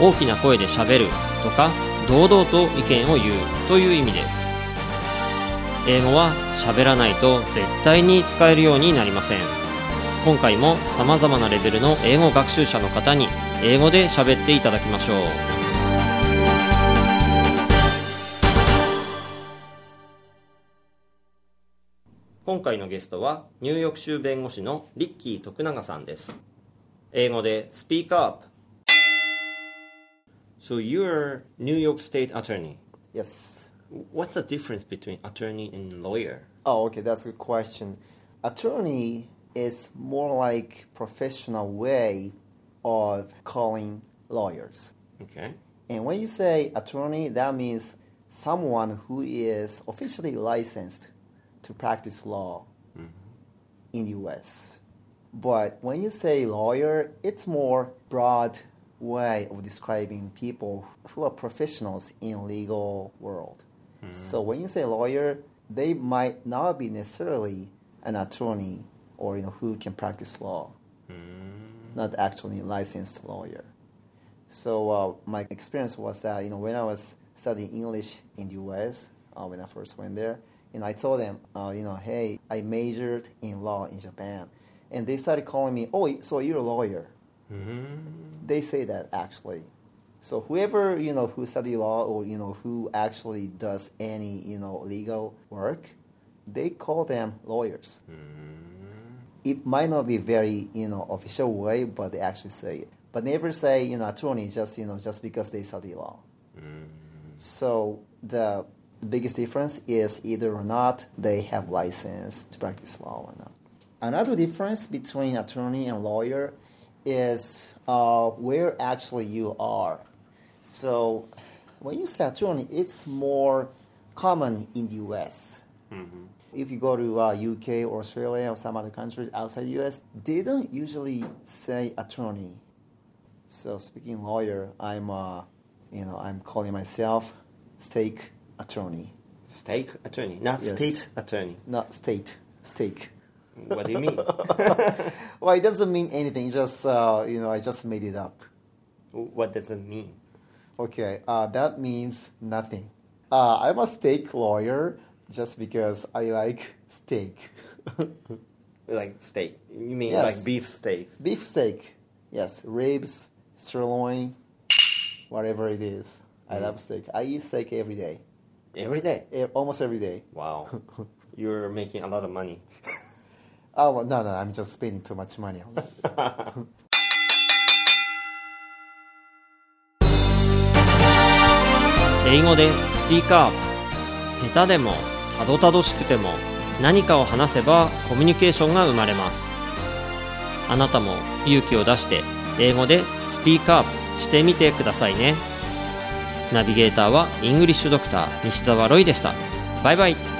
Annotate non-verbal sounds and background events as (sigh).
大きな声でしゃべるとか堂々と意見を言うという意味です。英語は喋らないと絶対に使えるようになりません。今回も様々なレベルの英語学習者の方に英語で喋っていただきましょう。今回のゲストはニューヨーク州弁護士のリッキー徳永さんです。英語でスピーカーアップ。So you're New York State Attorney. Yes. What's the difference between attorney and lawyer? Oh, okay, that's a good question. Attorney is more like professional way of calling lawyers. Okay. And when you say attorney, that means someone who is officially licensed to practice law mm-hmm. in the US. But when you say lawyer, it's more broad way of describing people who are professionals in legal world. So when you say lawyer, they might not be necessarily an attorney or you know who can practice law, not actually a licensed lawyer. So uh, my experience was that you know when I was studying English in the U.S. Uh, when I first went there, and I told them, uh, you know, hey, I majored in law in Japan, and they started calling me, oh, so you're a lawyer. They say that actually. So whoever you know who study law or you know who actually does any you know legal work, they call them lawyers. It might not be very you know official way, but they actually say it. But never say you know attorney just you know just because they study law. So the biggest difference is either or not they have license to practice law or not. Another difference between attorney and lawyer is uh, where actually you are. So when you say attorney, it's more common in the U.S. If you go to uh, UK or Australia or some other countries outside the U.S., they don't usually say attorney. So speaking lawyer, I'm uh, you know I'm calling myself steak attorney, State attorney, not Yes. state attorney. not state steak. What do you mean? (laughs) Well, it doesn't mean anything. Just uh, you know, I just made it up. what does it mean? Okay, uh, that means nothing. Uh, I'm a steak lawyer just because I like steak. (laughs) Like steak. You mean Yes. like beef steaks? Beef steak, yes, ribs, sirloin, whatever it is. I love steak. I eat steak every day, Every day. almost every day. Wow. (laughs) You're making a lot of money. Oh well, no, no, I'm just spending too much money on it. 英語でスピーカー。下手でもたどたどしくても何かを話せばコミュニケーションが生まれます。あなたも勇気を出して英語でスピーカーしてみてくださいね。ナビゲーターはイングリッシュドクター西澤ロイでした。バイバイ。